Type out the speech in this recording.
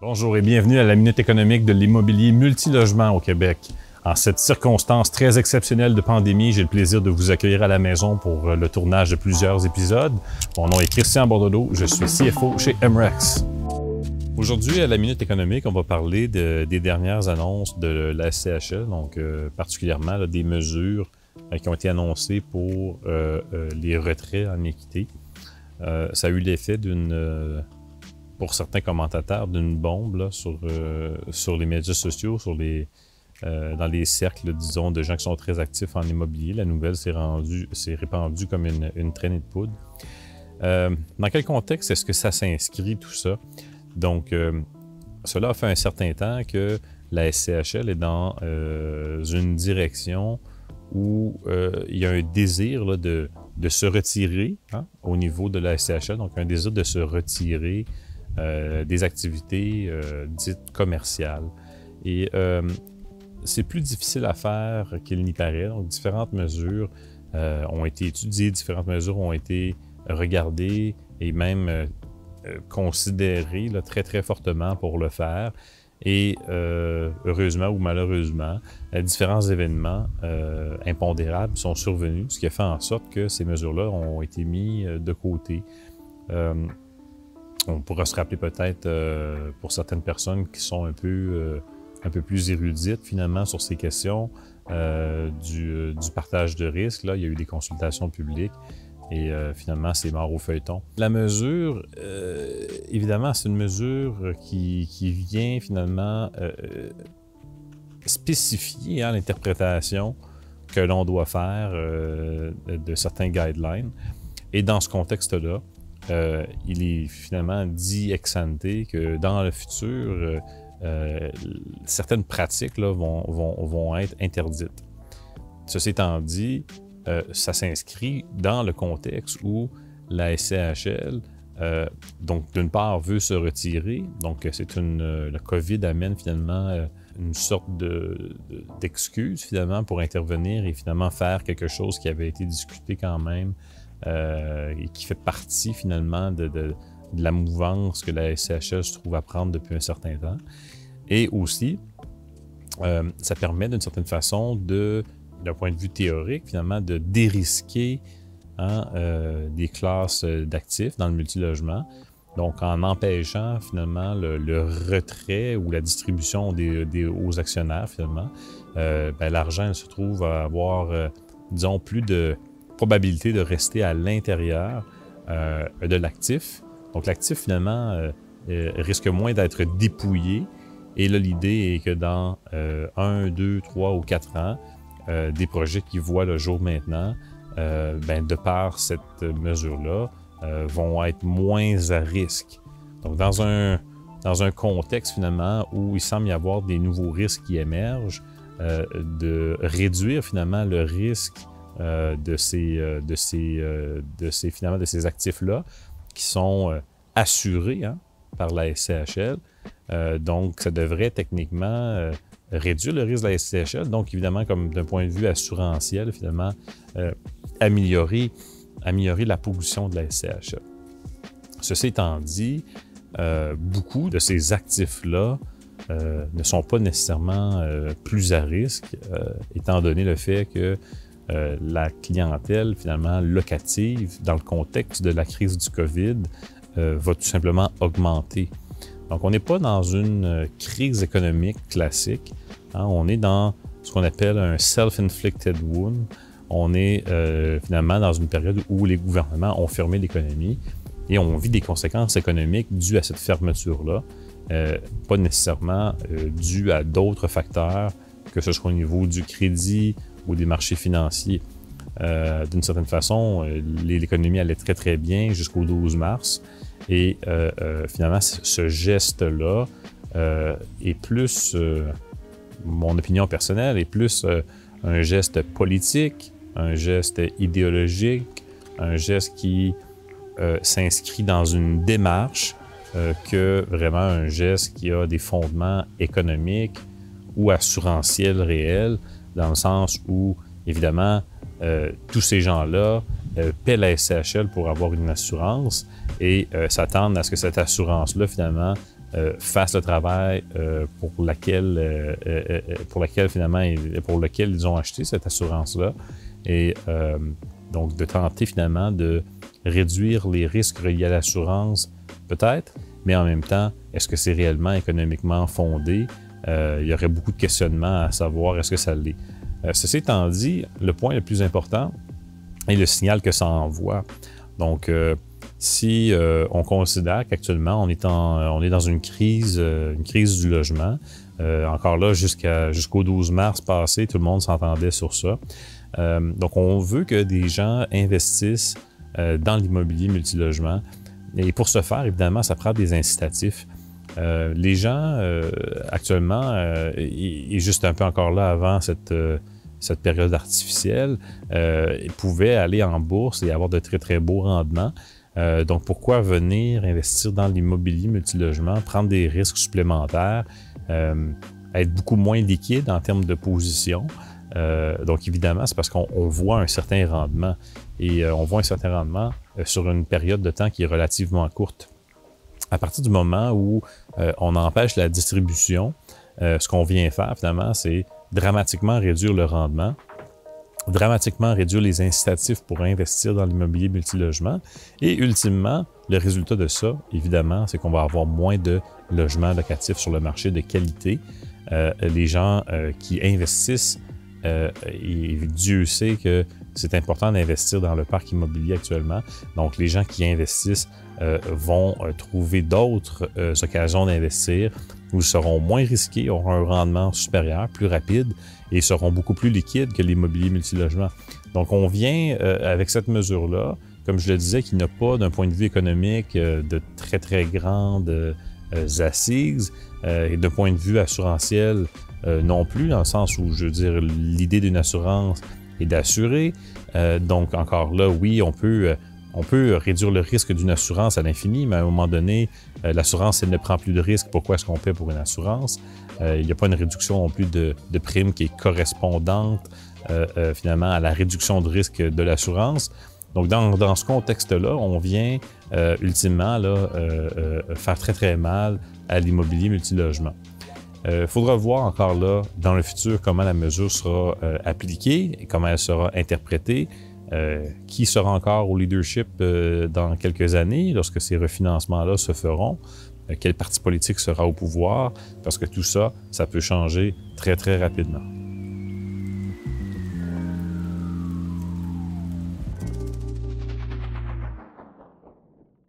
Bonjour et bienvenue à la Minute économique de l'immobilier multilogement au Québec. En cette circonstance très exceptionnelle de pandémie, j'ai le plaisir de vous accueillir à la maison pour le tournage de plusieurs épisodes. Mon nom est Christian Bordelot, je suis CFO chez MREX. Aujourd'hui, à la Minute économique, on va parler des dernières annonces de la SCHL, donc euh, particulièrement des mesures euh, qui ont été annoncées pour euh, les retraits en équité. ça a eu l'effet d'une pour certains commentateurs d'une bombe sur, euh, sur les médias sociaux, sur les, euh, dans les cercles, disons, de gens qui sont très actifs en immobilier. La nouvelle s'est, répandue comme une, une, traînée de poudre. Euh, dans quel contexte est-ce que ça s'inscrit, tout ça? Donc, cela a fait un certain temps que la SCHL est dans une direction où il y a un désir de, de, se retirer hein, au niveau de la SCHL, donc un désir de se retirer des activités euh, dites commerciales. Et euh, c'est plus difficile à faire qu'il n'y paraît. Donc, différentes mesures ont été étudiées, différentes mesures ont été regardées et même considérées très, très fortement pour le faire. Et heureusement ou malheureusement, différents événements impondérables sont survenus, ce qui a fait en sorte que ces mesures-là ont été mises de côté on pourra se rappeler peut-être euh, pour certaines personnes qui sont un peu, euh, un peu plus érudites finalement sur ces questions euh, du, partage de risques. Là, il y a eu des consultations publiques et finalement, c'est mort au feuilleton. La mesure, évidemment, c'est une mesure qui, vient finalement spécifier hein, l'interprétation que l'on doit faire de certains guidelines. Et dans ce contexte-là, euh, il est finalement dit ex ante que dans le futur, euh, euh, certaines pratiques vont, être interdites. Ceci étant dit, ça s'inscrit dans le contexte où la SCHL, donc d'une part, veut se retirer. Donc, c'est une. Le COVID amène finalement une sorte d'excuse finalement pour intervenir et finalement faire quelque chose qui avait été discuté quand même euh, et qui fait partie finalement de, la mouvance que la SCHL se trouve à prendre depuis un certain temps. Et aussi, euh, ça permet d'une certaine façon d'un point de vue théorique, finalement, de dérisquer hein, euh, des classes d'actifs dans le multilogement. Donc, en empêchant finalement le, retrait ou la distribution des, aux actionnaires, finalement, ben, l'argent se trouve à avoir, disons, plus de probabilité de rester à l'intérieur euh, de l'actif. Donc l'actif, finalement, euh, euh, risque moins d'être dépouillé. Et là, l'idée est que dans un, deux, trois ou quatre ans, des projets qui voient le jour maintenant, ben, de par cette mesure-là, vont être moins à risque. Donc dans un, dans un contexte finalement où il semble y avoir des nouveaux risques qui émergent, de réduire finalement le risque euh, de ces, euh, de ces, euh, de ces, finalement, de ces actifs-là qui sont assurés hein, par la SCHL. donc, ça devrait techniquement réduire le risque de la SCHL. Donc, évidemment, comme d'un point de vue assurantiel, finalement, améliorer, améliorer la position de la SCHL. Ceci étant dit, beaucoup de ces actifs-là ne sont pas nécessairement plus à risque, étant donné le fait que euh, la clientèle finalement locative dans le contexte de la crise du COVID euh, va tout simplement augmenter. Donc on n'est pas dans une euh, crise économique classique, hein. on est dans ce qu'on appelle un self-inflicted wound. On est finalement dans une période où les gouvernements ont fermé l'économie et on vit des conséquences économiques dues à cette fermeture-là, pas nécessairement dues à d'autres facteurs, que ce soit au niveau du crédit, ou des marchés financiers. Euh, d'une certaine façon, euh, l'économie allait très très bien jusqu'au 12 mars. Et euh, finalement, ce geste-là est plus, mon opinion personnelle, est plus un geste politique, un geste idéologique, un geste qui s'inscrit dans une démarche que vraiment un geste qui a des fondements économiques ou assurantiels réels dans le sens où, évidemment, euh, tous ces gens-là euh, paient la SCHL pour avoir une assurance et euh, s'attendent à ce que cette assurance-là, finalement, fassent le travail pour laquelle, pour laquelle finalement, pour lequel ils ont acheté cette assurance-là. Et donc, de tenter finalement de réduire les risques reliés à l'assurance, peut-être, mais en même temps, est-ce que c'est réellement économiquement fondé? Il y aurait beaucoup de questionnements à savoir est-ce que ça l'est. ceci étant dit, le point le plus important est le signal que ça envoie. Donc, si euh, on considère qu'actuellement on est dans une crise, euh, une crise du logement. Euh, encore là, jusqu'au 12 mars passé, tout le monde s'entendait sur ça. donc, on veut que des gens investissent dans l'immobilier multilogement. Et pour ce faire, évidemment, ça prend des incitatifs. Les gens, actuellement, et, juste un peu encore là avant cette, période artificielle, pouvaient aller en bourse et avoir de très, très beaux rendements. Euh, donc, pourquoi venir investir dans l'immobilier multilogement, prendre des risques supplémentaires, euh, être beaucoup moins liquide en termes de position? Euh, donc, évidemment, c'est parce qu'on voit un certain rendement et on voit un certain rendement sur une période de temps qui est relativement courte. À partir du moment où on empêche la distribution, ce qu'on vient faire finalement, c'est dramatiquement réduire le rendement dramatiquement réduire les incitatifs pour investir dans l'immobilier multilogement. Et ultimement, le résultat de ça, évidemment, c'est qu'on va avoir moins de logements locatifs sur le marché de qualité. Euh, les gens euh, qui investissent, euh, et Dieu sait que c'est important d'investir dans le parc immobilier actuellement. Donc, les gens qui investissent vont trouver d'autres occasions d'investir où ils seront moins risqués, auront un rendement supérieur, plus rapide et seront beaucoup plus liquides que l'immobilier multilogement. Donc, on vient euh, avec cette mesure-là, comme je le disais, qui n'a pas, d'un point de vue économique, euh, de très, très grandes euh, assises et d'un point de vue assurantiel non plus, dans le sens où, je veux dire, l'idée d'une assurance est d'assurer. donc, encore là, oui, on peut on peut réduire le risque d'une assurance à l'infini, mais à un moment donné, euh, l'assurance, elle ne prend plus de risque. Pourquoi est-ce qu'on paie pour une assurance? Euh, il n'y a pas une réduction non plus de, de prime qui est correspondante euh, finalement à la réduction de risque de l'assurance. Donc, dans, ce contexte-là, on vient ultimement là, faire très, très mal à l'immobilier multilogement. Il faudra voir encore là, dans le futur, comment la mesure sera appliquée et comment elle sera interprétée. Euh, qui sera encore au leadership euh, dans quelques années lorsque ces refinancements-là se feront? Euh, quel parti politique sera au pouvoir? Parce que tout ça, ça peut changer très, très rapidement.